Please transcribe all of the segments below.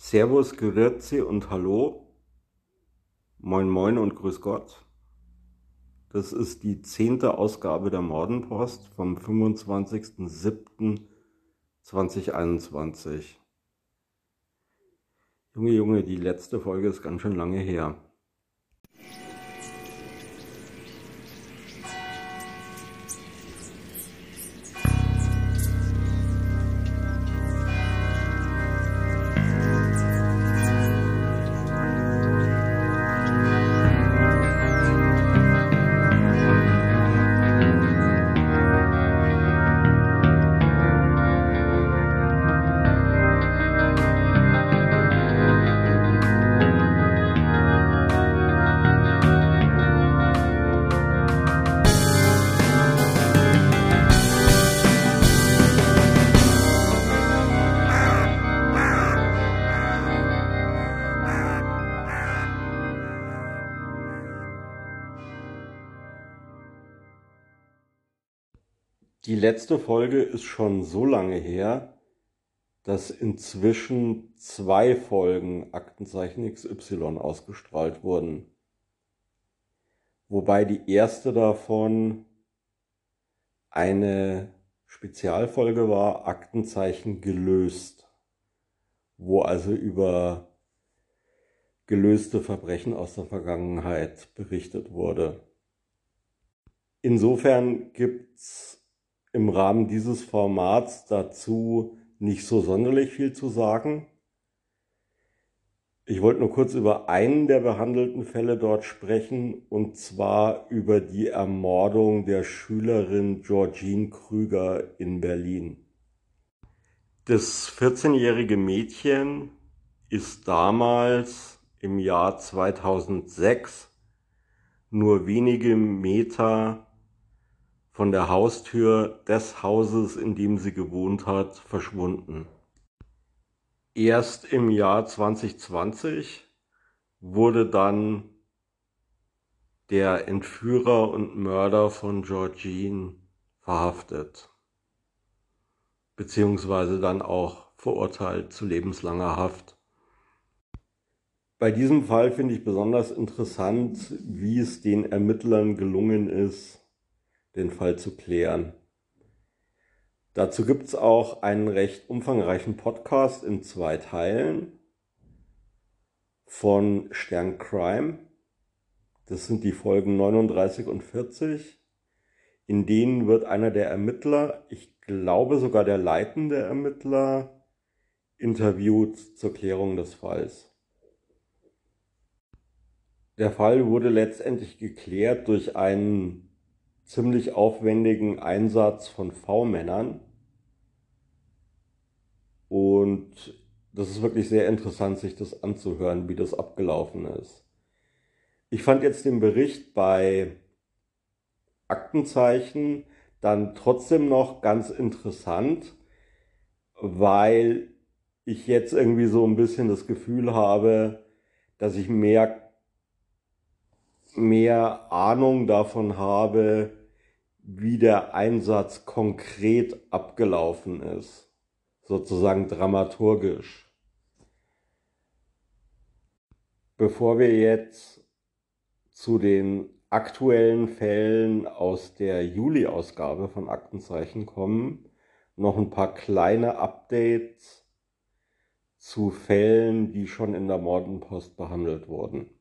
Servus, Grüezi und Hallo. Moin Moin und Grüß Gott. Das ist die zehnte Ausgabe der Mordenpost vom 25.07.2021. Junge, Junge, die letzte Folge ist ganz schön lange her. Letzte Folge ist schon so lange her, dass inzwischen zwei Folgen Aktenzeichen XY ausgestrahlt wurden. Wobei die erste davon eine Spezialfolge war, Aktenzeichen gelöst, wo also über gelöste Verbrechen aus der Vergangenheit berichtet wurde. Insofern gibt's im Rahmen dieses Formats dazu nicht so sonderlich viel zu sagen. Ich wollte nur kurz über einen der behandelten Fälle dort sprechen, und zwar über die Ermordung der Schülerin Georgine Krüger in Berlin. Das 14-jährige Mädchen ist damals im Jahr 2006 nur wenige Meter von der Haustür des Hauses, in dem sie gewohnt hat, verschwunden. Erst im Jahr 2020 wurde dann der Entführer und Mörder von Georgine verhaftet, beziehungsweise dann auch verurteilt zu lebenslanger Haft. Bei diesem Fall finde ich besonders interessant, wie es den Ermittlern gelungen ist, den Fall zu klären. Dazu gibt es auch einen recht umfangreichen Podcast in zwei Teilen von Stern Crime. Das sind die Folgen 39 und 40. In denen wird einer der Ermittler, ich glaube sogar der leitende Ermittler, interviewt zur Klärung des Falls. Der Fall wurde letztendlich geklärt durch einen ziemlich aufwendigen Einsatz von V-Männern. Und das ist wirklich sehr interessant, sich das anzuhören, wie das abgelaufen ist. Ich fand jetzt den Bericht bei Aktenzeichen dann trotzdem noch ganz interessant, weil ich jetzt irgendwie so ein bisschen das Gefühl habe, dass ich mehr, mehr Ahnung davon habe, wie der Einsatz konkret abgelaufen ist, sozusagen dramaturgisch. Bevor wir jetzt zu den aktuellen Fällen aus der Juli-Ausgabe von Aktenzeichen kommen, noch ein paar kleine Updates zu Fällen, die schon in der Mordenpost behandelt wurden.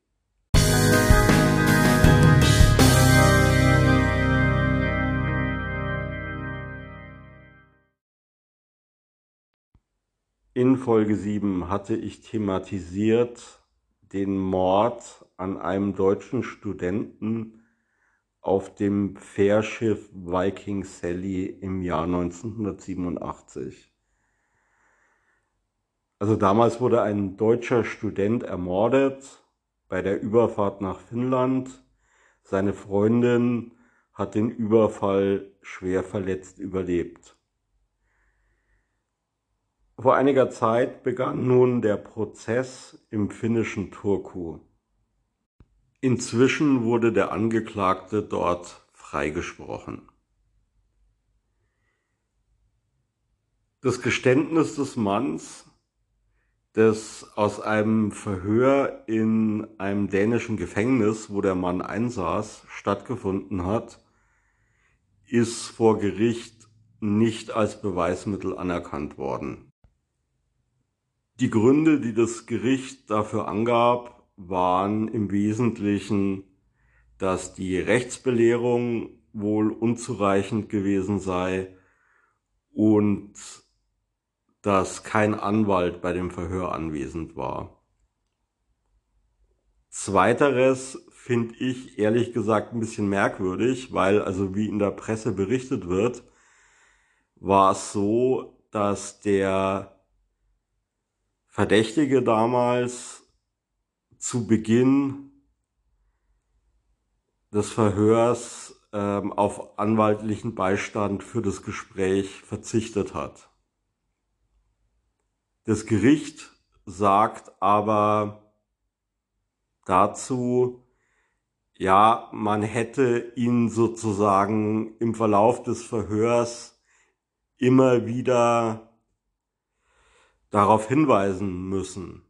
In Folge 7 hatte ich thematisiert den Mord an einem deutschen Studenten auf dem Fährschiff Viking Sally im Jahr 1987. Also damals wurde ein deutscher Student ermordet bei der Überfahrt nach Finnland. Seine Freundin hat den Überfall schwer verletzt überlebt. Vor einiger Zeit begann nun der Prozess im finnischen Turku. Inzwischen wurde der Angeklagte dort freigesprochen. Das Geständnis des Manns, das aus einem Verhör in einem dänischen Gefängnis, wo der Mann einsaß, stattgefunden hat, ist vor Gericht nicht als Beweismittel anerkannt worden. Die Gründe, die das Gericht dafür angab, waren im Wesentlichen, dass die Rechtsbelehrung wohl unzureichend gewesen sei und dass kein Anwalt bei dem Verhör anwesend war. Zweiteres finde ich ehrlich gesagt ein bisschen merkwürdig, weil also wie in der Presse berichtet wird, war es so, dass der Verdächtige damals zu Beginn des Verhörs ähm, auf anwaltlichen Beistand für das Gespräch verzichtet hat. Das Gericht sagt aber dazu, ja, man hätte ihn sozusagen im Verlauf des Verhörs immer wieder darauf hinweisen müssen,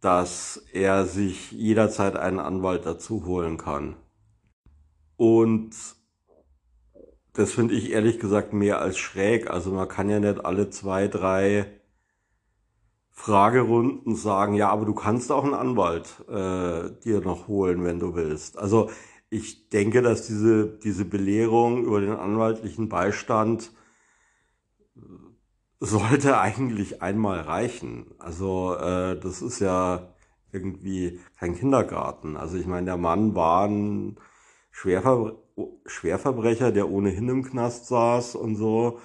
dass er sich jederzeit einen Anwalt dazu holen kann. Und das finde ich ehrlich gesagt mehr als schräg. Also man kann ja nicht alle zwei, drei Fragerunden sagen, ja, aber du kannst auch einen Anwalt äh, dir noch holen, wenn du willst. Also ich denke, dass diese, diese Belehrung über den anwaltlichen Beistand sollte eigentlich einmal reichen. Also äh, das ist ja irgendwie kein Kindergarten. Also ich meine, der Mann war ein Schwerver Schwerverbrecher, der ohnehin im Knast saß und so.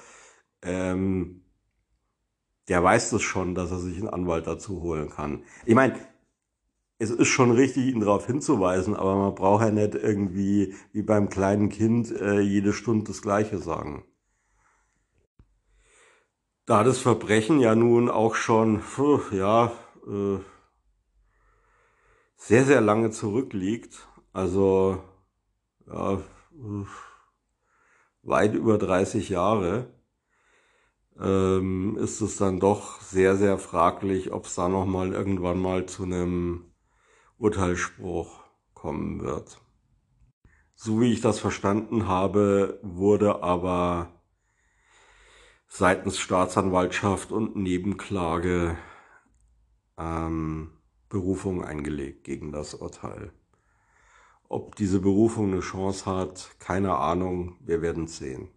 Ähm, der weiß das schon, dass er sich einen Anwalt dazu holen kann. Ich meine, es ist schon richtig, ihn darauf hinzuweisen, aber man braucht ja nicht irgendwie wie beim kleinen Kind äh, jede Stunde das Gleiche sagen. Da das Verbrechen ja nun auch schon, ja, äh, sehr, sehr lange zurückliegt, also ja, weit über 30 Jahre, ähm, ist es dann doch sehr, sehr fraglich, ob es da nochmal irgendwann mal zu einem Urteilsspruch kommen wird. So wie ich das verstanden habe, wurde aber seitens Staatsanwaltschaft und Nebenklage ähm, Berufung eingelegt gegen das Urteil. Ob diese Berufung eine Chance hat, keine Ahnung, wir werden sehen.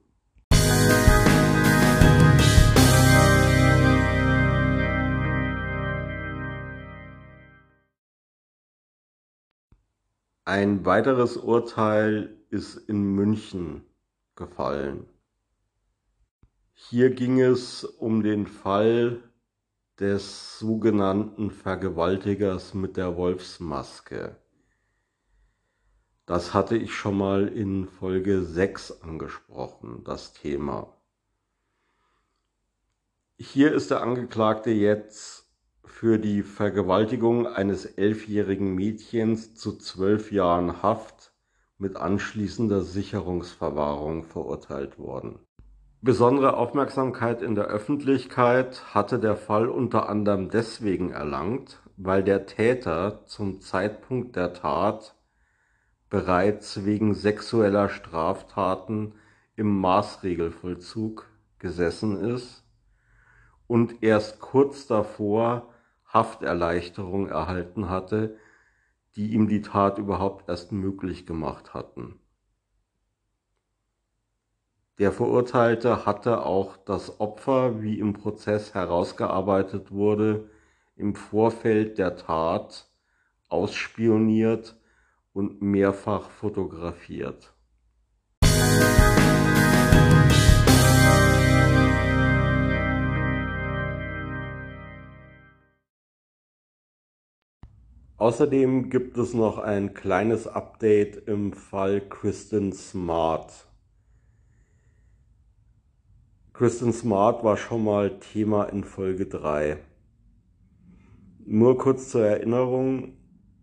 Ein weiteres Urteil ist in München gefallen. Hier ging es um den Fall des sogenannten Vergewaltigers mit der Wolfsmaske. Das hatte ich schon mal in Folge 6 angesprochen, das Thema. Hier ist der Angeklagte jetzt für die Vergewaltigung eines elfjährigen Mädchens zu zwölf Jahren Haft mit anschließender Sicherungsverwahrung verurteilt worden. Besondere Aufmerksamkeit in der Öffentlichkeit hatte der Fall unter anderem deswegen erlangt, weil der Täter zum Zeitpunkt der Tat bereits wegen sexueller Straftaten im Maßregelvollzug gesessen ist und erst kurz davor Hafterleichterung erhalten hatte, die ihm die Tat überhaupt erst möglich gemacht hatten. Der Verurteilte hatte auch das Opfer, wie im Prozess herausgearbeitet wurde, im Vorfeld der Tat ausspioniert und mehrfach fotografiert. Außerdem gibt es noch ein kleines Update im Fall Kristen Smart. Kristen Smart war schon mal Thema in Folge 3. Nur kurz zur Erinnerung,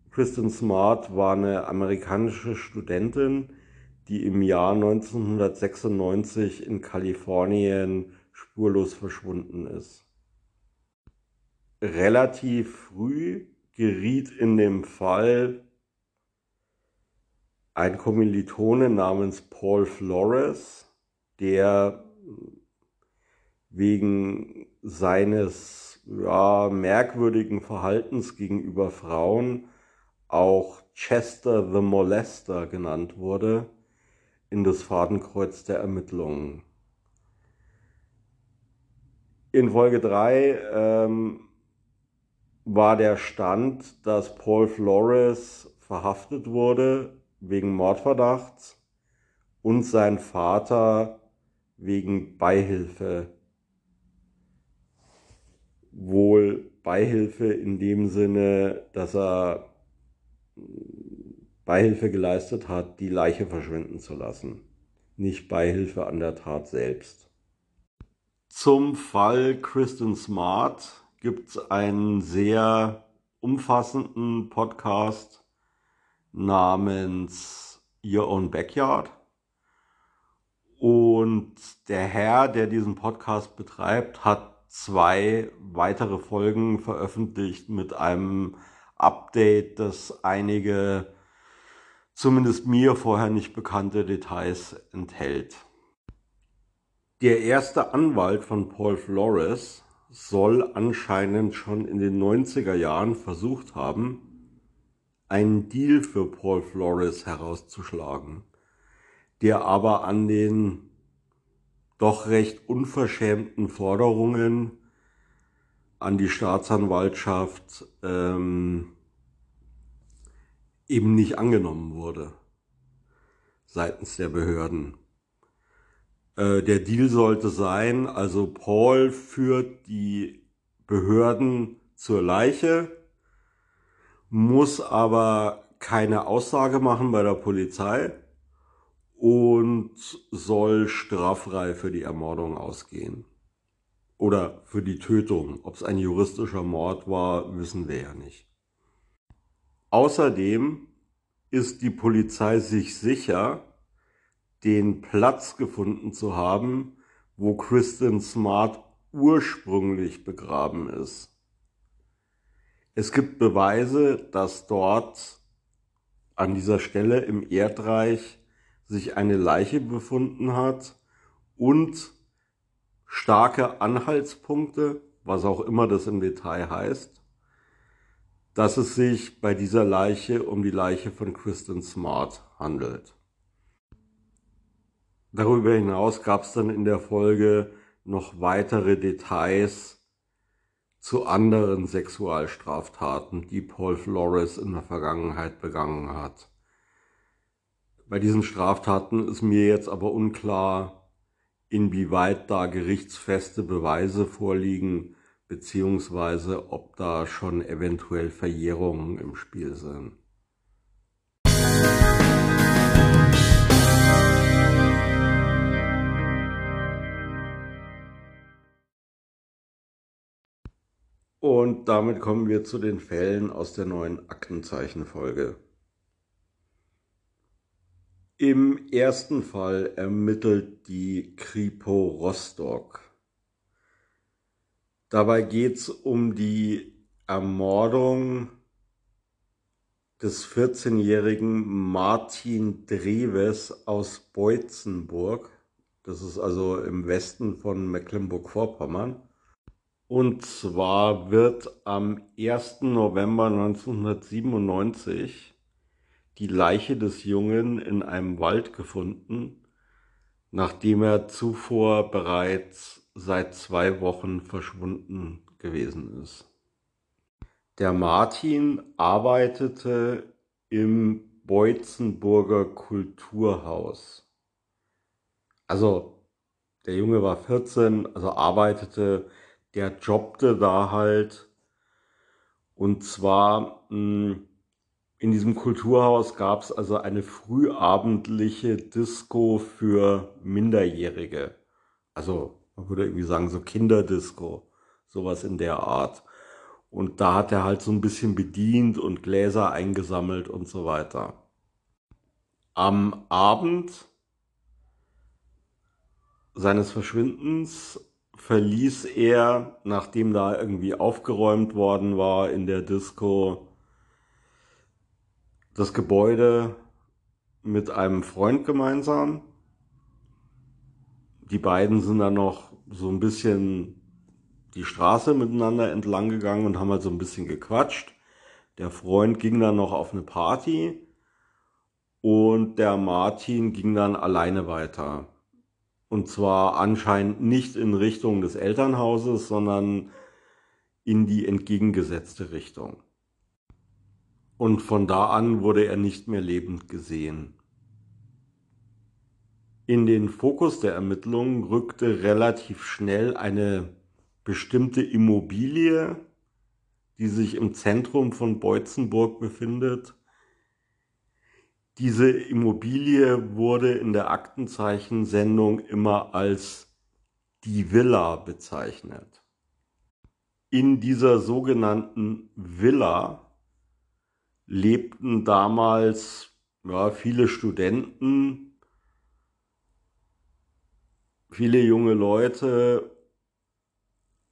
Kristen Smart war eine amerikanische Studentin, die im Jahr 1996 in Kalifornien spurlos verschwunden ist. relativ früh geriet in dem Fall ein Kommilitone namens Paul Flores, der wegen seines ja, merkwürdigen Verhaltens gegenüber Frauen auch Chester the Molester genannt wurde, in das Fadenkreuz der Ermittlungen. In Folge 3 ähm, war der Stand, dass Paul Flores verhaftet wurde wegen Mordverdachts und sein Vater wegen Beihilfe. Wohl Beihilfe in dem Sinne, dass er Beihilfe geleistet hat, die Leiche verschwinden zu lassen, nicht Beihilfe an der Tat selbst. Zum Fall Kristen Smart gibt es einen sehr umfassenden Podcast namens Your Own Backyard. Und der Herr, der diesen Podcast betreibt, hat zwei weitere Folgen veröffentlicht mit einem Update, das einige zumindest mir vorher nicht bekannte Details enthält. Der erste Anwalt von Paul Flores soll anscheinend schon in den 90er Jahren versucht haben, einen Deal für Paul Flores herauszuschlagen, der aber an den doch recht unverschämten Forderungen an die Staatsanwaltschaft ähm, eben nicht angenommen wurde seitens der Behörden. Äh, der Deal sollte sein, also Paul führt die Behörden zur Leiche, muss aber keine Aussage machen bei der Polizei und soll straffrei für die Ermordung ausgehen. Oder für die Tötung. Ob es ein juristischer Mord war, wissen wir ja nicht. Außerdem ist die Polizei sich sicher, den Platz gefunden zu haben, wo Kristen Smart ursprünglich begraben ist. Es gibt Beweise, dass dort an dieser Stelle im Erdreich sich eine Leiche befunden hat und starke Anhaltspunkte, was auch immer das im Detail heißt, dass es sich bei dieser Leiche um die Leiche von Kristen Smart handelt. Darüber hinaus gab es dann in der Folge noch weitere Details zu anderen Sexualstraftaten, die Paul Flores in der Vergangenheit begangen hat. Bei diesen Straftaten ist mir jetzt aber unklar, inwieweit da gerichtsfeste Beweise vorliegen, beziehungsweise ob da schon eventuell Verjährungen im Spiel sind. Und damit kommen wir zu den Fällen aus der neuen Aktenzeichenfolge. Im ersten Fall ermittelt die Kripo Rostock. Dabei geht es um die Ermordung des 14-jährigen Martin Dreves aus Beutzenburg. Das ist also im Westen von Mecklenburg-Vorpommern. Und zwar wird am 1. November 1997 die Leiche des Jungen in einem Wald gefunden, nachdem er zuvor bereits seit zwei Wochen verschwunden gewesen ist. Der Martin arbeitete im Beutzenburger Kulturhaus. Also der Junge war 14, also arbeitete der jobbte da halt. Und zwar hm, in diesem Kulturhaus gab es also eine frühabendliche Disco für Minderjährige. Also man würde irgendwie sagen, so Kinderdisco, sowas in der Art. Und da hat er halt so ein bisschen bedient und Gläser eingesammelt und so weiter. Am Abend seines Verschwindens verließ er, nachdem da irgendwie aufgeräumt worden war in der Disco, das Gebäude mit einem Freund gemeinsam. Die beiden sind dann noch so ein bisschen die Straße miteinander entlang gegangen und haben halt so ein bisschen gequatscht. Der Freund ging dann noch auf eine Party und der Martin ging dann alleine weiter. Und zwar anscheinend nicht in Richtung des Elternhauses, sondern in die entgegengesetzte Richtung. Und von da an wurde er nicht mehr lebend gesehen. In den Fokus der Ermittlungen rückte relativ schnell eine bestimmte Immobilie, die sich im Zentrum von Beutzenburg befindet. Diese Immobilie wurde in der Aktenzeichensendung immer als die Villa bezeichnet. In dieser sogenannten Villa lebten damals ja, viele Studenten, viele junge Leute,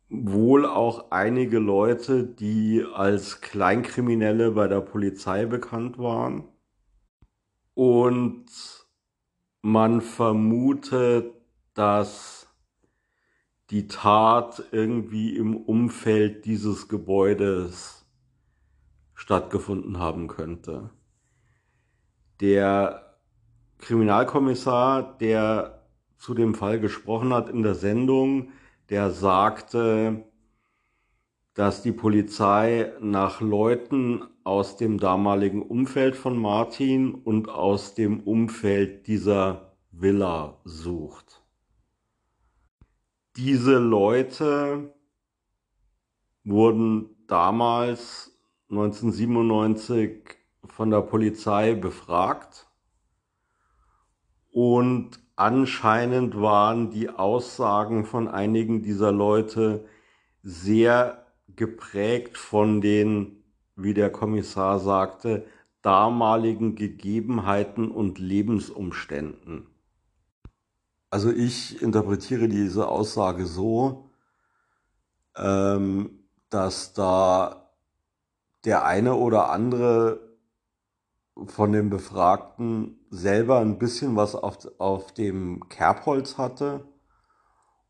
wohl auch einige Leute, die als Kleinkriminelle bei der Polizei bekannt waren. Und man vermutet, dass die Tat irgendwie im Umfeld dieses Gebäudes stattgefunden haben könnte. Der Kriminalkommissar, der zu dem Fall gesprochen hat in der Sendung, der sagte, dass die Polizei nach Leuten aus dem damaligen Umfeld von Martin und aus dem Umfeld dieser Villa sucht. Diese Leute wurden damals 1997 von der Polizei befragt und anscheinend waren die Aussagen von einigen dieser Leute sehr geprägt von den, wie der Kommissar sagte, damaligen Gegebenheiten und Lebensumständen. Also ich interpretiere diese Aussage so, ähm, dass da der eine oder andere von den Befragten selber ein bisschen was auf, auf dem Kerbholz hatte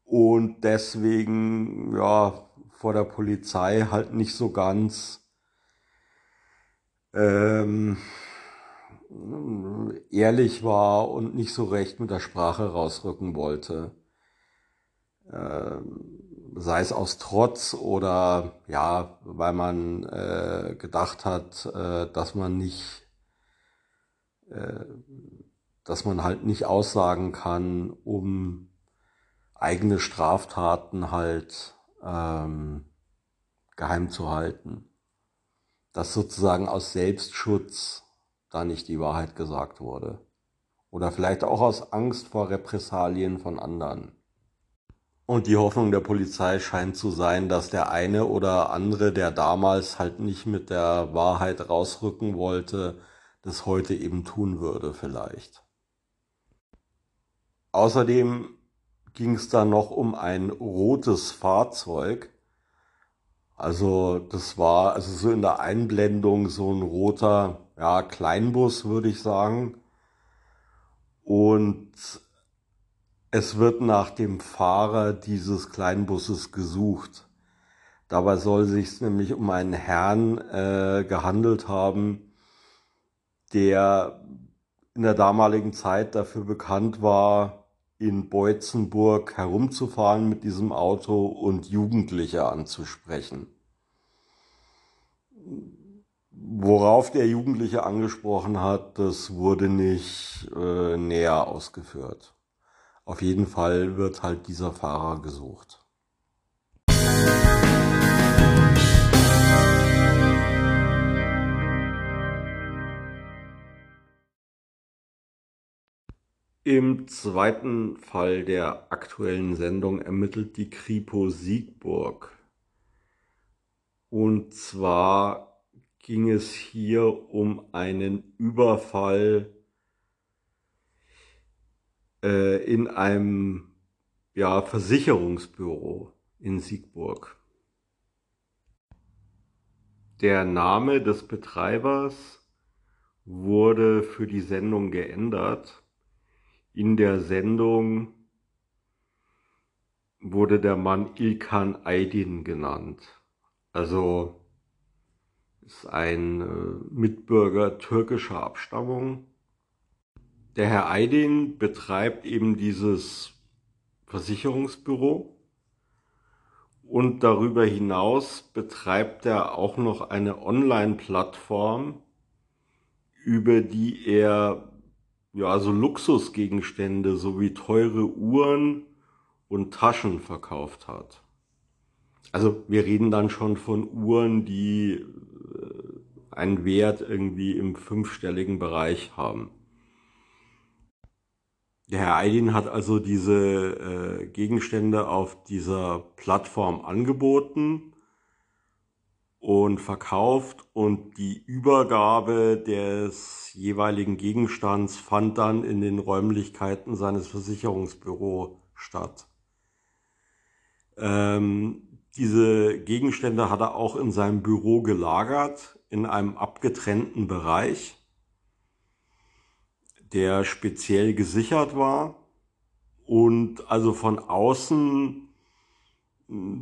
und deswegen ja vor der Polizei halt nicht so ganz ähm, ehrlich war und nicht so recht mit der Sprache rausrücken wollte. Ähm, sei es aus Trotz oder ja, weil man äh, gedacht hat, äh, dass man nicht äh, dass man halt nicht aussagen kann, um eigene Straftaten halt ähm, geheim zu halten. Dass sozusagen aus Selbstschutz da nicht die Wahrheit gesagt wurde. Oder vielleicht auch aus Angst vor Repressalien von anderen. Und die Hoffnung der Polizei scheint zu sein, dass der eine oder andere, der damals halt nicht mit der Wahrheit rausrücken wollte, das heute eben tun würde vielleicht. Außerdem ging es da noch um ein rotes Fahrzeug. Also das war also so in der Einblendung so ein roter ja, Kleinbus, würde ich sagen. Und es wird nach dem Fahrer dieses Kleinbusses gesucht. Dabei soll es sich nämlich um einen Herrn äh, gehandelt haben, der in der damaligen Zeit dafür bekannt war, in Beutzenburg herumzufahren mit diesem Auto und Jugendliche anzusprechen. Worauf der Jugendliche angesprochen hat, das wurde nicht äh, näher ausgeführt. Auf jeden Fall wird halt dieser Fahrer gesucht. Im zweiten Fall der aktuellen Sendung ermittelt die Kripo Siegburg. Und zwar ging es hier um einen Überfall äh, in einem ja, Versicherungsbüro in Siegburg. Der Name des Betreibers wurde für die Sendung geändert. In der Sendung wurde der Mann Ilkan Aydin genannt. Also ist ein äh, Mitbürger türkischer Abstammung. Der Herr Aydin betreibt eben dieses Versicherungsbüro und darüber hinaus betreibt er auch noch eine Online-Plattform, über die er ja so Luxusgegenstände sowie teure Uhren und Taschen verkauft hat. Also wir reden dann schon von Uhren, die äh, einen Wert irgendwie im fünfstelligen Bereich haben. Der Herr Eidin hat also diese äh, Gegenstände auf dieser Plattform angeboten und verkauft und die Übergabe des jeweiligen Gegenstands fand dann in den Räumlichkeiten seines Versicherungsbüros statt. Ähm, diese Gegenstände hat er auch in seinem Büro gelagert, in einem abgetrennten Bereich, der speziell gesichert war. Und also von außen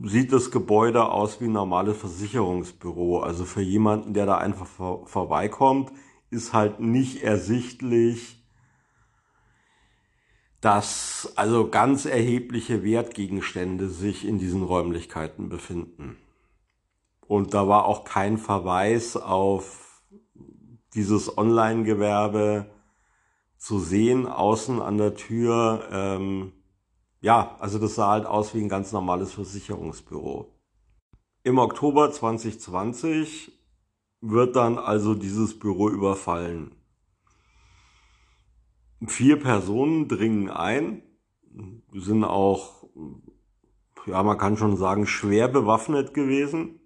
sieht das Gebäude aus wie ein normales Versicherungsbüro. Also für jemanden, der da einfach vor, vorbeikommt, ist halt nicht ersichtlich, dass also ganz erhebliche Wertgegenstände sich in diesen Räumlichkeiten befinden. Und da war auch kein Verweis auf dieses Online-Gewerbe zu sehen, außen an der Tür. Ähm, ja, also das sah halt aus wie ein ganz normales Versicherungsbüro. Im Oktober 2020 wird dann also dieses Büro überfallen. Vier Personen dringen ein, sind auch, ja, man kann schon sagen, schwer bewaffnet gewesen,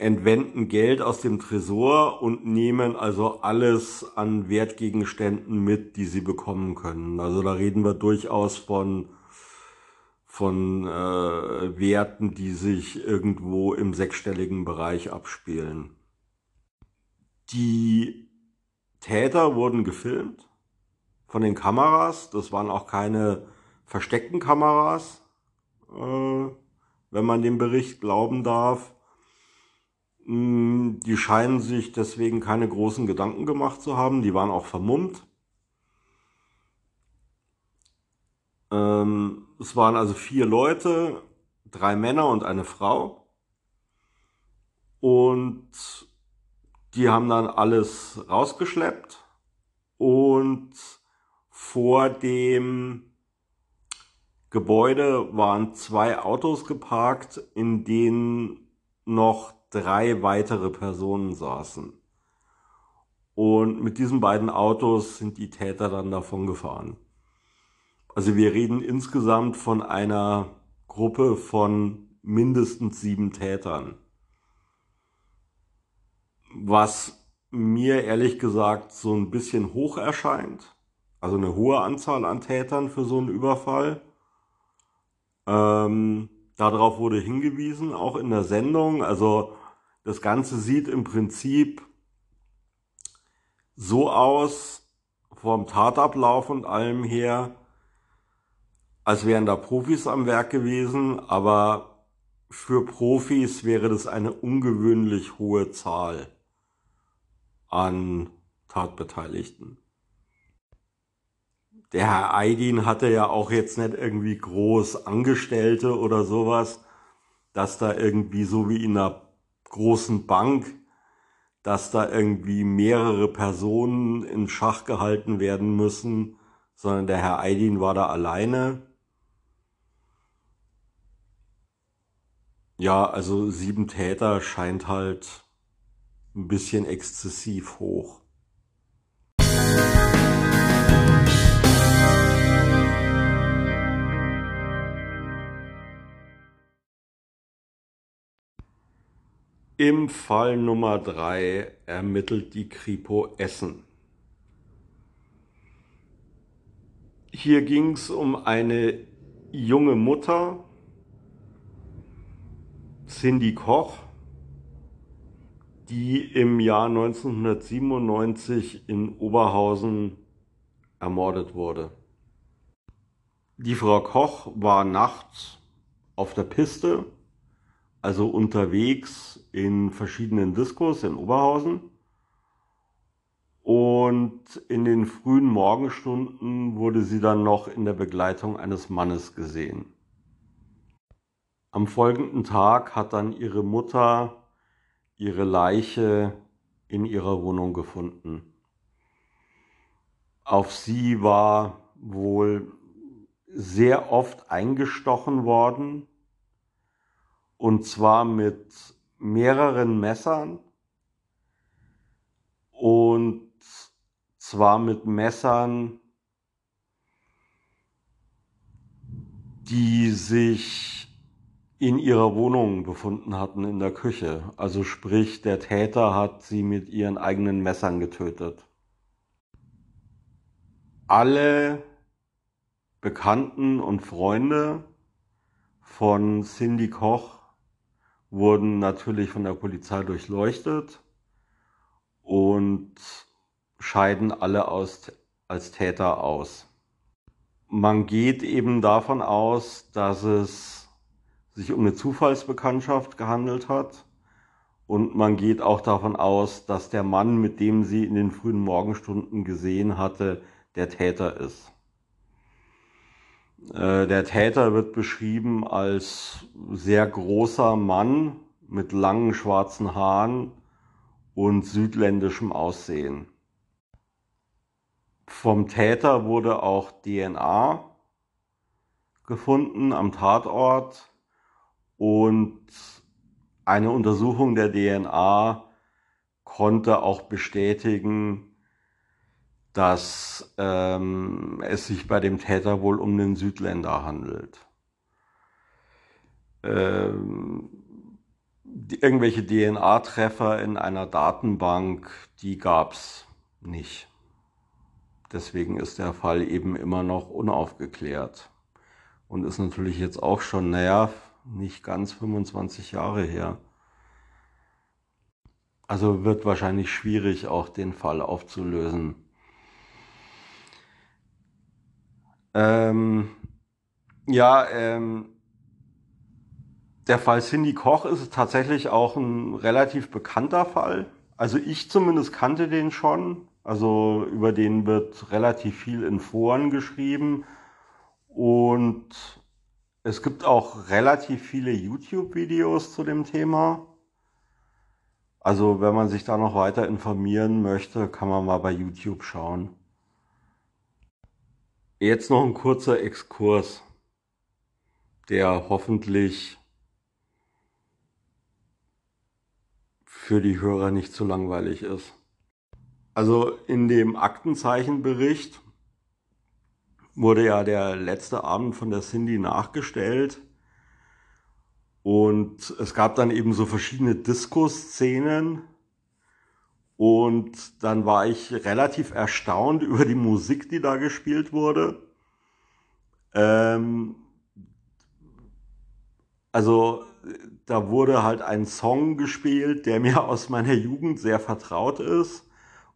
entwenden Geld aus dem Tresor und nehmen also alles an Wertgegenständen mit, die sie bekommen können. Also da reden wir durchaus von von äh, Werten, die sich irgendwo im sechsstelligen Bereich abspielen. Die Täter wurden gefilmt von den Kameras. Das waren auch keine versteckten Kameras, äh, wenn man dem Bericht glauben darf. Mm, die scheinen sich deswegen keine großen Gedanken gemacht zu haben. Die waren auch vermummt. Ähm, es waren also vier Leute, drei Männer und eine Frau. Und die haben dann alles rausgeschleppt und vor dem Gebäude waren zwei Autos geparkt, in denen noch drei weitere Personen saßen. Und mit diesen beiden Autos sind die Täter dann davon gefahren. Also wir reden insgesamt von einer Gruppe von mindestens sieben Tätern was mir ehrlich gesagt so ein bisschen hoch erscheint. Also eine hohe Anzahl an Tätern für so einen Überfall. Ähm, darauf wurde hingewiesen, auch in der Sendung. Also das Ganze sieht im Prinzip so aus, vom Tatablauf und allem her, als wären da Profis am Werk gewesen, aber für Profis wäre das eine ungewöhnlich hohe Zahl an Tatbeteiligten. Der Herr Aydin hatte ja auch jetzt nicht irgendwie groß Angestellte oder sowas, dass da irgendwie so wie in einer großen Bank, dass da irgendwie mehrere Personen in Schach gehalten werden müssen, sondern der Herr Aydin war da alleine. Ja, also sieben Täter scheint halt ein bisschen exzessiv hoch. Im Fall Nummer drei ermittelt die Kripo Essen. Hier ging es um eine junge Mutter, Cindy Koch, die im Jahr 1997 in Oberhausen ermordet wurde. Die Frau Koch war nachts auf der Piste, also unterwegs in verschiedenen Diskos in Oberhausen. Und in den frühen Morgenstunden wurde sie dann noch in der Begleitung eines Mannes gesehen. Am folgenden Tag hat dann ihre Mutter ihre Leiche in ihrer Wohnung gefunden. Auf sie war wohl sehr oft eingestochen worden, und zwar mit mehreren Messern und zwar mit Messern, die sich in ihrer Wohnung befunden hatten in der Küche. Also sprich, der Täter hat sie mit ihren eigenen Messern getötet. Alle Bekannten und Freunde von Cindy Koch wurden natürlich von der Polizei durchleuchtet und scheiden alle aus, als Täter aus. Man geht eben davon aus, dass es sich um eine Zufallsbekanntschaft gehandelt hat. Und man geht auch davon aus, dass der Mann, mit dem sie in den frühen Morgenstunden gesehen hatte, der Täter ist. Äh, der Täter wird beschrieben als sehr großer Mann mit langen schwarzen Haaren und südländischem Aussehen. Vom Täter wurde auch DNA gefunden am Tatort und eine Untersuchung der DNA konnte auch bestätigen, dass ähm, es sich bei dem Täter wohl um einen Südländer handelt. Ähm, die, irgendwelche DNA-Treffer in einer Datenbank, die gab es nicht. Deswegen ist der Fall eben immer noch unaufgeklärt und ist natürlich jetzt auch schon, naja, nicht ganz 25 Jahre her. Also wird wahrscheinlich schwierig, auch den Fall aufzulösen. Ähm, ja, ähm, der Fall Cindy Koch ist tatsächlich auch ein relativ bekannter Fall. Also ich zumindest kannte den schon. Also über den wird relativ viel in Foren geschrieben. Und es gibt auch relativ viele YouTube-Videos zu dem Thema. Also wenn man sich da noch weiter informieren möchte, kann man mal bei YouTube schauen. Jetzt noch ein kurzer Exkurs, der hoffentlich für die Hörer nicht zu langweilig ist. Also in dem Aktenzeichenbericht wurde ja der letzte Abend von der Cindy nachgestellt. Und es gab dann eben so verschiedene Disco-Szenen. Und dann war ich relativ erstaunt über die Musik, die da gespielt wurde. Ähm, also da wurde halt ein Song gespielt, der mir aus meiner Jugend sehr vertraut ist.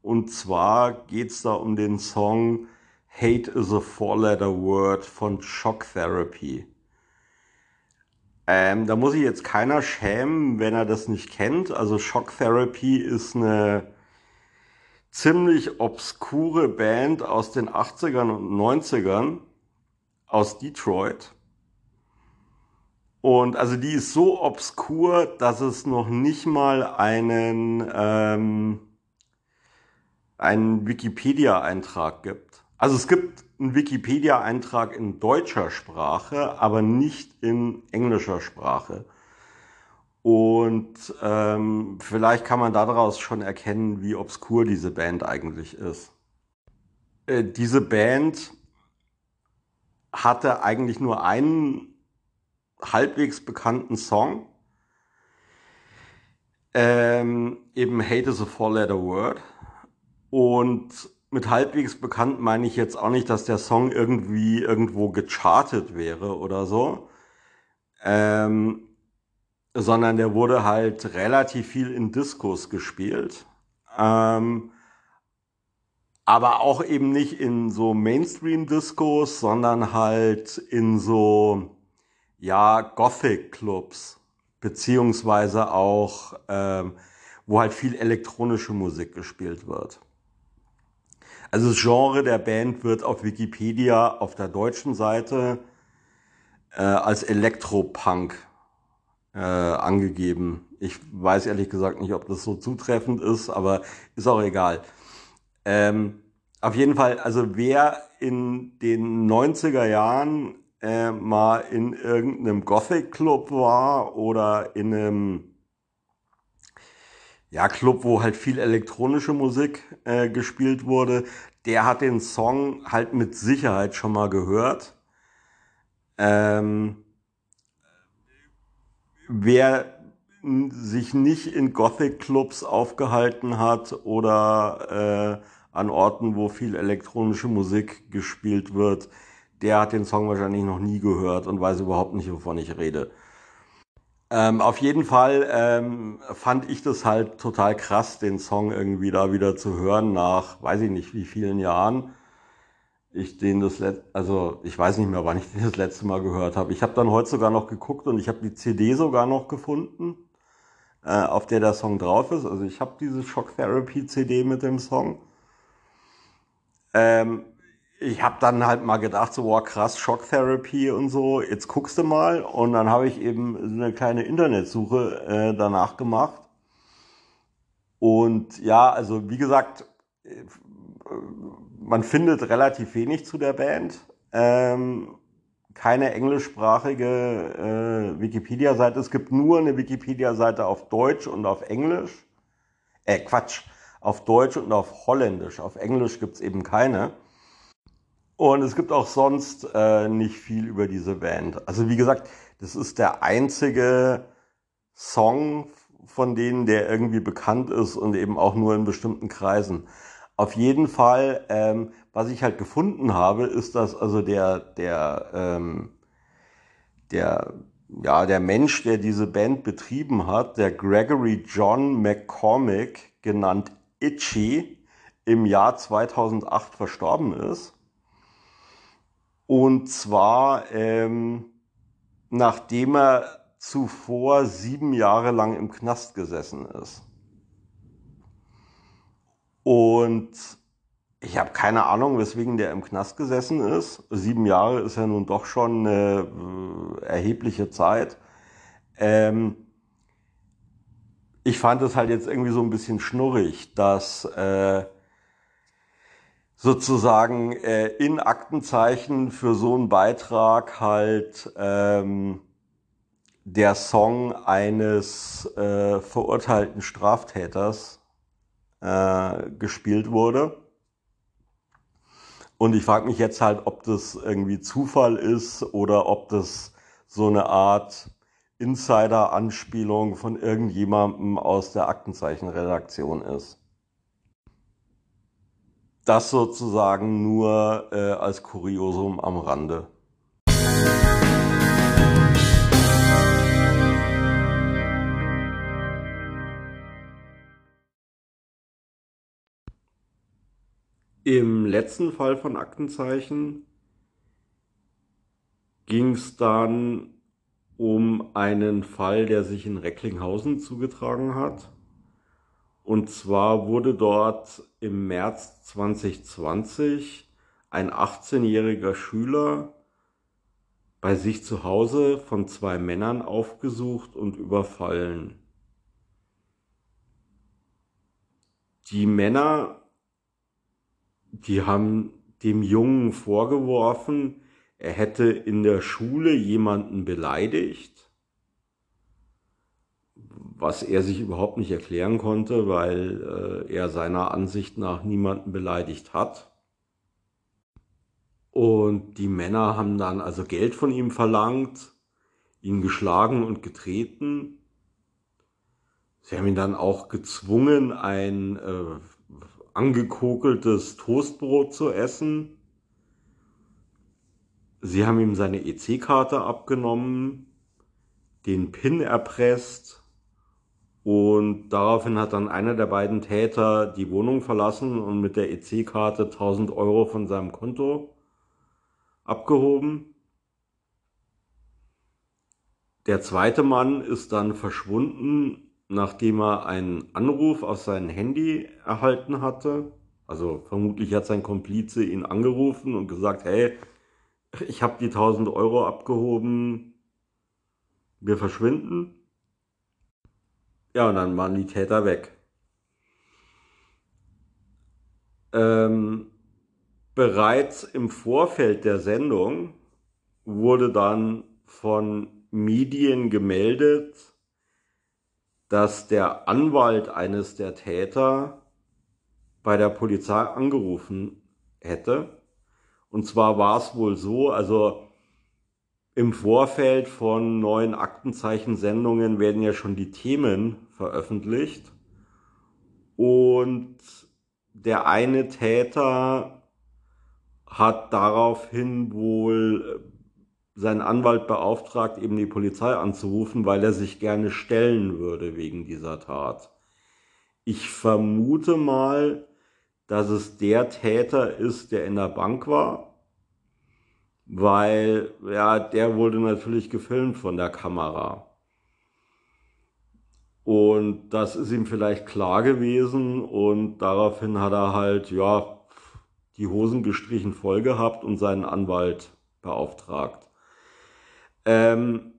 Und zwar geht's da um den Song Hate is a Four-Letter Word von Shock Therapy. Ähm, da muss sich jetzt keiner schämen, wenn er das nicht kennt. Also Shock Therapy ist eine ziemlich obskure Band aus den 80ern und 90ern aus Detroit. Und also die ist so obskur, dass es noch nicht mal einen, ähm, einen Wikipedia-Eintrag gibt. Also es gibt einen Wikipedia-Eintrag in deutscher Sprache, aber nicht in englischer Sprache. Und ähm, vielleicht kann man daraus schon erkennen, wie obskur diese Band eigentlich ist. Äh, diese Band hatte eigentlich nur einen halbwegs bekannten Song, ähm, eben Hate is a Four-Letter Word. Und mit halbwegs bekannt meine ich jetzt auch nicht, dass der Song irgendwie irgendwo gechartet wäre oder so, ähm, sondern der wurde halt relativ viel in Discos gespielt. Ähm, aber auch eben nicht in so Mainstream-Discos, sondern halt in so, ja, Gothic-Clubs, beziehungsweise auch, ähm, wo halt viel elektronische Musik gespielt wird. Also das Genre der Band wird auf Wikipedia auf der deutschen Seite äh, als Elektropunk äh, angegeben. Ich weiß ehrlich gesagt nicht, ob das so zutreffend ist, aber ist auch egal. Ähm, auf jeden Fall, also wer in den 90er Jahren äh, mal in irgendeinem Gothic Club war oder in einem ja, Club, wo halt viel elektronische Musik äh, gespielt wurde, der hat den Song halt mit Sicherheit schon mal gehört. Ähm, wer sich nicht in Gothic Clubs aufgehalten hat oder äh, an Orten, wo viel elektronische Musik gespielt wird, der hat den Song wahrscheinlich noch nie gehört und weiß überhaupt nicht, wovon ich rede. Ähm, auf jeden Fall ähm, fand ich das halt total krass, den Song irgendwie da wieder zu hören nach, weiß ich nicht, wie vielen Jahren ich den das letzte, also ich weiß nicht mehr, wann ich den das letzte Mal gehört habe. Ich habe dann heute sogar noch geguckt und ich habe die CD sogar noch gefunden, äh, auf der der Song drauf ist. Also ich habe diese Shock Therapy CD mit dem Song. Ähm, ich habe dann halt mal gedacht, so, wow, krass, Shock Therapy und so, jetzt guckst du mal. Und dann habe ich eben eine kleine Internetsuche äh, danach gemacht. Und ja, also wie gesagt, äh, man findet relativ wenig zu der Band. Ähm, keine englischsprachige äh, Wikipedia-Seite. Es gibt nur eine Wikipedia-Seite auf Deutsch und auf Englisch. Äh, Quatsch, auf Deutsch und auf Holländisch. Auf Englisch gibt's eben keine. Und es gibt auch sonst äh, nicht viel über diese Band. Also wie gesagt, das ist der einzige Song von denen, der irgendwie bekannt ist und eben auch nur in bestimmten Kreisen. Auf jeden Fall, ähm, was ich halt gefunden habe, ist, dass also der, der, ähm, der, ja, der Mensch, der diese Band betrieben hat, der Gregory John McCormick, genannt Itchy, im Jahr 2008 verstorben ist. Und zwar, ähm, nachdem er zuvor sieben Jahre lang im Knast gesessen ist. Und ich habe keine Ahnung, weswegen der im Knast gesessen ist. Sieben Jahre ist ja nun doch schon eine äh, erhebliche Zeit. Ähm, ich fand es halt jetzt irgendwie so ein bisschen schnurrig, dass äh, sozusagen äh, in Aktenzeichen für so einen Beitrag halt ähm, der Song eines äh, verurteilten Straftäters äh, gespielt wurde. Und ich frage mich jetzt halt, ob das irgendwie Zufall ist oder ob das so eine Art Insider-Anspielung von irgendjemandem aus der Aktenzeichenredaktion ist. Das sozusagen nur äh, als Kuriosum am Rande. Im letzten Fall von Aktenzeichen ging es dann um einen Fall, der sich in Recklinghausen zugetragen hat. Und zwar wurde dort im März 2020 ein 18-jähriger Schüler bei sich zu Hause von zwei Männern aufgesucht und überfallen. Die Männer, die haben dem Jungen vorgeworfen, er hätte in der Schule jemanden beleidigt was er sich überhaupt nicht erklären konnte, weil äh, er seiner Ansicht nach niemanden beleidigt hat. Und die Männer haben dann also Geld von ihm verlangt, ihn geschlagen und getreten. Sie haben ihn dann auch gezwungen, ein, äh, angekokeltes Toastbrot zu essen. Sie haben ihm seine EC-Karte abgenommen, den PIN erpresst und daraufhin hat dann einer der beiden Täter die Wohnung verlassen und mit der EC-Karte 1000 Euro von seinem Konto abgehoben. Der zweite Mann ist dann verschwunden, nachdem er einen Anruf auf sein Handy erhalten hatte. Also vermutlich hat sein Komplize ihn angerufen und gesagt, hey, ich habe die 1000 Euro abgehoben, wir verschwinden. Ja, und dann waren die Täter weg. Ähm, bereits im Vorfeld der Sendung wurde dann von Medien gemeldet, dass der Anwalt eines der Täter bei der Polizei angerufen hätte. Und zwar war es wohl so, also im Vorfeld von neuen Aktenzeichensendungen werden ja schon die Themen veröffentlicht. Und der eine Täter hat daraufhin wohl seinen Anwalt beauftragt, eben die Polizei anzurufen, weil er sich gerne stellen würde wegen dieser Tat. Ich vermute mal, dass es der Täter ist, der in der Bank war weil ja, der wurde natürlich gefilmt von der Kamera. Und das ist ihm vielleicht klar gewesen und daraufhin hat er halt, ja, die Hosen gestrichen voll gehabt und seinen Anwalt beauftragt. Ähm,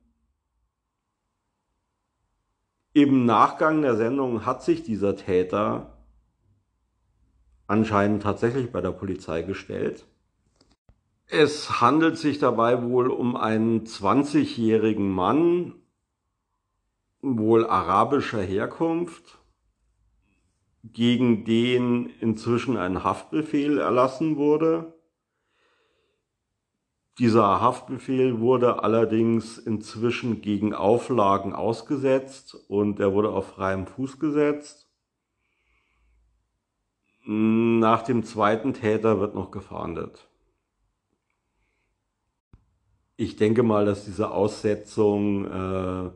Im Nachgang der Sendung hat sich dieser Täter anscheinend tatsächlich bei der Polizei gestellt es handelt sich dabei wohl um einen 20-jährigen Mann, wohl arabischer Herkunft, gegen den inzwischen ein Haftbefehl erlassen wurde. Dieser Haftbefehl wurde allerdings inzwischen gegen Auflagen ausgesetzt und er wurde auf freiem Fuß gesetzt. Nach dem zweiten Täter wird noch gefahndet. Ich denke mal, dass diese Aussetzung äh,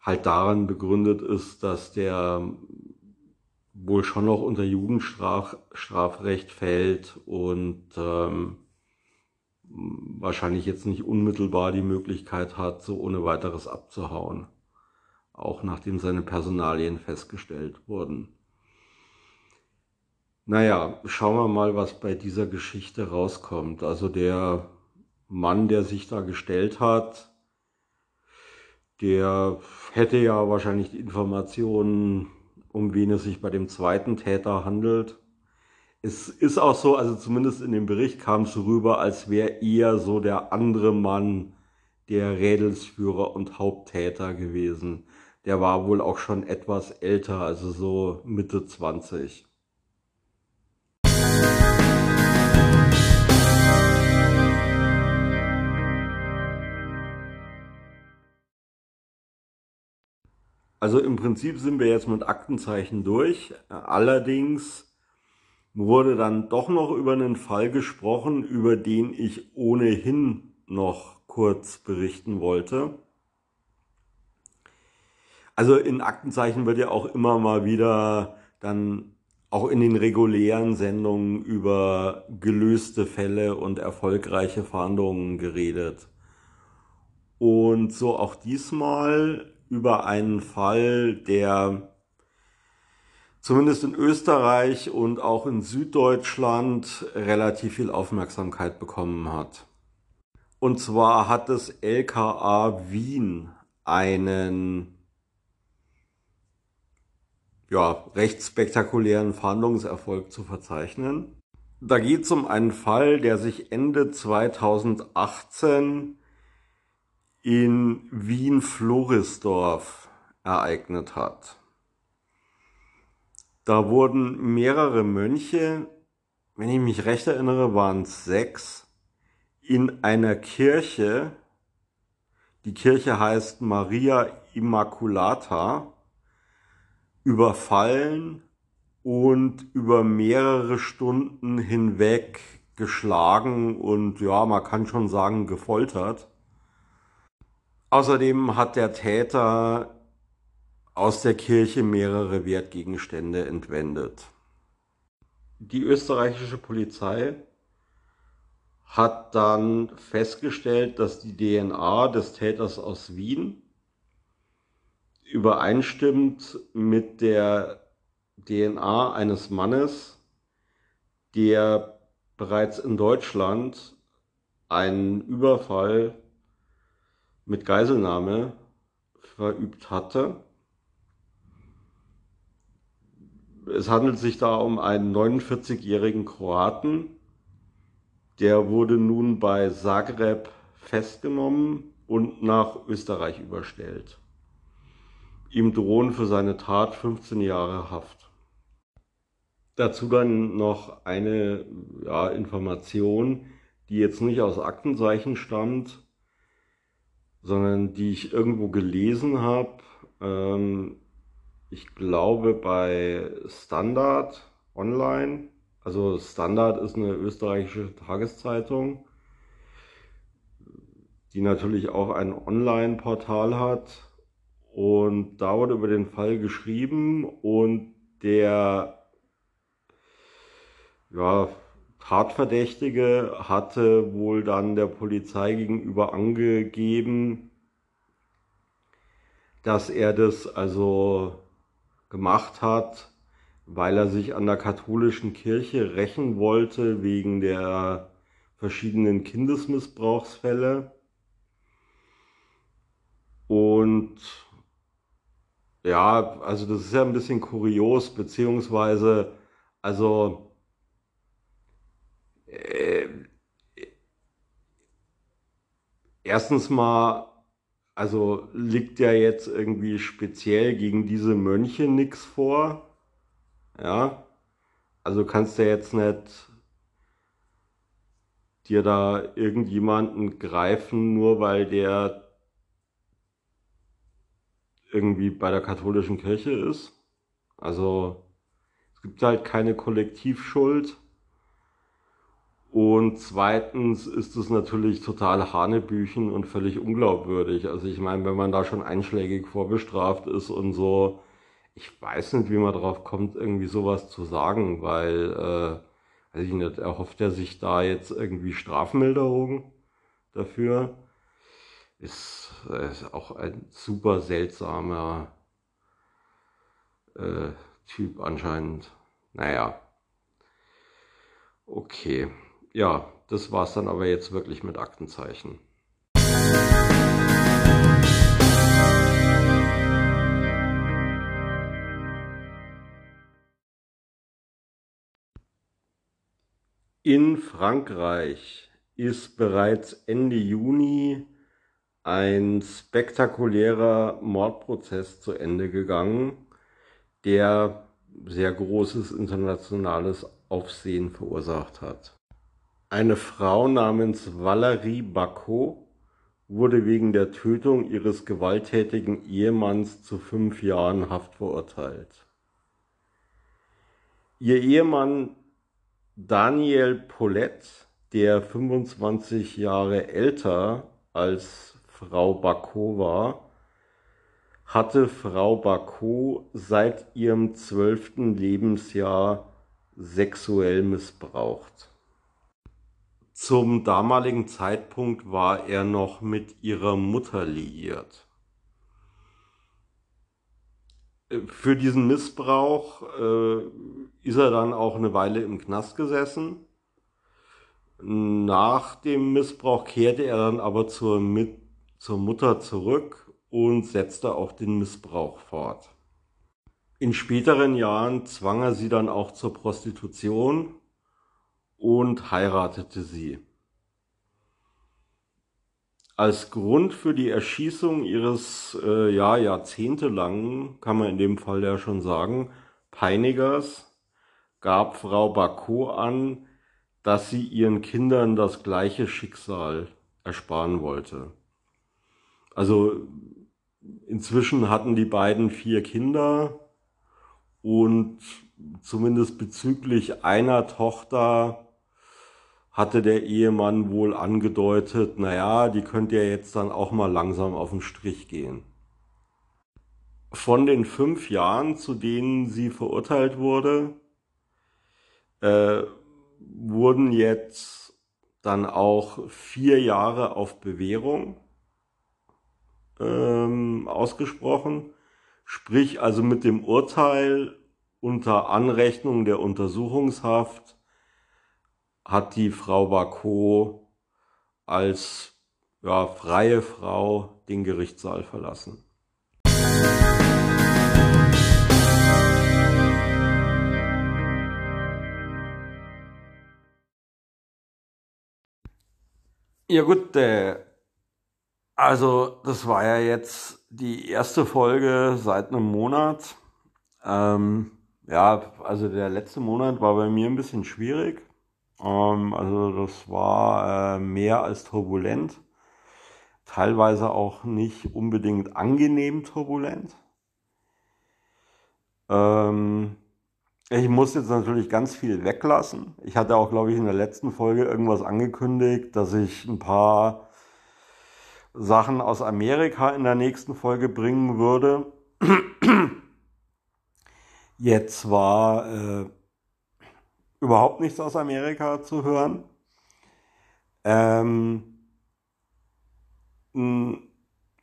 halt daran begründet ist, dass der wohl schon noch unter Jugendstrafrecht fällt und ähm, wahrscheinlich jetzt nicht unmittelbar die Möglichkeit hat, so ohne weiteres abzuhauen. Auch nachdem seine Personalien festgestellt wurden. Naja, schauen wir mal, was bei dieser Geschichte rauskommt. Also der Mann, der sich da gestellt hat, der hätte ja wahrscheinlich die Informationen, um wen es sich bei dem zweiten Täter handelt. Es ist auch so, also zumindest in dem Bericht kam es rüber, als wäre eher so der andere Mann der Rädelsführer und Haupttäter gewesen. Der war wohl auch schon etwas älter, also so Mitte 20. Also im Prinzip sind wir jetzt mit Aktenzeichen durch. Allerdings wurde dann doch noch über einen Fall gesprochen, über den ich ohnehin noch kurz berichten wollte. Also in Aktenzeichen wird ja auch immer mal wieder dann auch in den regulären Sendungen über gelöste Fälle und erfolgreiche Fahndungen geredet. Und so auch diesmal über einen Fall, der zumindest in Österreich und auch in Süddeutschland relativ viel Aufmerksamkeit bekommen hat. Und zwar hat das LKA Wien einen ja, recht spektakulären Fahndungserfolg zu verzeichnen. Da geht es um einen Fall, der sich Ende 2018 in Wien-Florisdorf ereignet hat. Da wurden mehrere Mönche, wenn ich mich recht erinnere, waren es sechs, in einer Kirche, die Kirche heißt Maria Immaculata, überfallen und über mehrere Stunden hinweg geschlagen und ja, man kann schon sagen gefoltert. Außerdem hat der Täter aus der Kirche mehrere Wertgegenstände entwendet. Die österreichische Polizei hat dann festgestellt, dass die DNA des Täters aus Wien übereinstimmt mit der DNA eines Mannes, der bereits in Deutschland einen Überfall mit Geiselnahme verübt hatte. Es handelt sich da um einen 49-jährigen Kroaten. Der wurde nun bei Zagreb festgenommen und nach Österreich überstellt. Ihm drohen für seine Tat 15 Jahre Haft. Dazu dann noch eine ja, Information, die jetzt nicht aus Aktenzeichen stammt, sondern die ich irgendwo gelesen habe. Ähm, ich glaube bei Standard Online. Also Standard ist eine österreichische Tageszeitung, die natürlich auch ein Online-Portal hat. Und da wurde über den Fall geschrieben und der ja, Tatverdächtige hatte wohl dann der Polizei gegenüber angegeben, dass er das also gemacht hat, weil er sich an der katholischen Kirche rächen wollte wegen der verschiedenen Kindesmissbrauchsfälle. Und ja, also das ist ja ein bisschen kurios, beziehungsweise, also äh, erstens mal also liegt ja jetzt irgendwie speziell gegen diese Mönche nichts vor. Ja, also kannst du jetzt nicht dir da irgendjemanden greifen, nur weil der irgendwie bei der katholischen Kirche ist. Also es gibt halt keine Kollektivschuld. Und zweitens ist es natürlich total Hanebüchen und völlig unglaubwürdig. Also ich meine, wenn man da schon einschlägig vorbestraft ist und so, ich weiß nicht, wie man drauf kommt, irgendwie sowas zu sagen, weil, äh, weiß ich nicht, erhofft er sich da jetzt irgendwie Strafmilderung dafür? Ist, ist auch ein super seltsamer äh, Typ anscheinend. Naja. Okay ja, das war es dann aber jetzt wirklich mit Aktenzeichen. In Frankreich ist bereits Ende Juni ein spektakulärer Mordprozess zu Ende gegangen, der sehr großes internationales Aufsehen verursacht hat. Eine Frau namens Valerie Bacot wurde wegen der Tötung ihres gewalttätigen Ehemanns zu fünf Jahren Haft verurteilt. Ihr Ehemann Daniel Paulette, der 25 Jahre älter als Frau Bacot war, hatte Frau Bacot seit ihrem zwölften Lebensjahr sexuell missbraucht. Zum damaligen Zeitpunkt war er noch mit ihrer Mutter liiert. Für diesen Missbrauch äh, ist er dann auch eine Weile im Knast gesessen. Nach dem Missbrauch kehrte er dann aber zur, mit, zur Mutter zurück und setzte auch den Missbrauch fort. In späteren Jahren zwang er sie dann auch zur Prostitution und heiratete sie. Als Grund für die Erschießung ihres äh, ja, jahrzehntelangen, kann man in dem Fall ja schon sagen, Peinigers gab Frau Bacot an, dass sie ihren Kindern das gleiche Schicksal ersparen wollte. Also inzwischen hatten die beiden vier Kinder und zumindest bezüglich einer Tochter hatte der Ehemann wohl angedeutet, naja, die könnte ja jetzt dann auch mal langsam auf den Strich gehen. Von den fünf Jahren, zu denen sie verurteilt wurde, äh, wurden jetzt dann auch vier Jahre auf Bewährung ähm, ausgesprochen. Sprich also mit dem Urteil unter Anrechnung der Untersuchungshaft hat die Frau Bako als ja, freie Frau den Gerichtssaal verlassen. Ja gut, äh, also das war ja jetzt die erste Folge seit einem Monat. Ähm, ja, also der letzte Monat war bei mir ein bisschen schwierig. Ähm, also das war äh, mehr als turbulent. Teilweise auch nicht unbedingt angenehm turbulent. Ähm, ich muss jetzt natürlich ganz viel weglassen. Ich hatte auch, glaube ich, in der letzten Folge irgendwas angekündigt, dass ich ein paar Sachen aus Amerika in der nächsten Folge bringen würde. Jetzt war äh, überhaupt nichts aus Amerika zu hören. Ähm,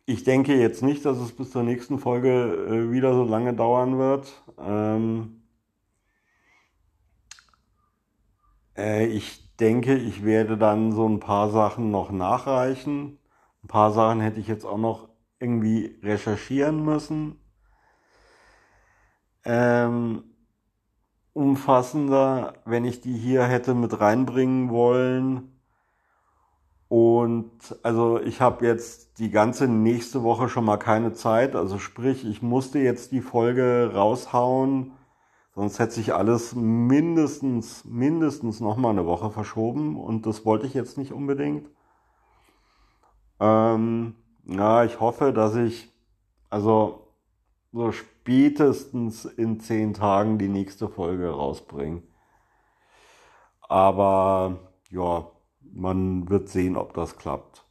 ich denke jetzt nicht, dass es bis zur nächsten Folge äh, wieder so lange dauern wird. Ähm, äh, ich denke, ich werde dann so ein paar Sachen noch nachreichen. Ein paar Sachen hätte ich jetzt auch noch irgendwie recherchieren müssen. Ähm, umfassender, wenn ich die hier hätte mit reinbringen wollen. Und also ich habe jetzt die ganze nächste Woche schon mal keine Zeit. Also sprich, ich musste jetzt die Folge raushauen, sonst hätte sich alles mindestens, mindestens noch mal eine Woche verschoben. Und das wollte ich jetzt nicht unbedingt. Ähm, ja, ich hoffe, dass ich also so spätestens in zehn Tagen die nächste Folge rausbringe. Aber ja, man wird sehen, ob das klappt.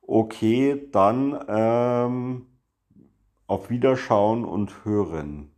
Okay, dann ähm, auf Wiederschauen und Hören.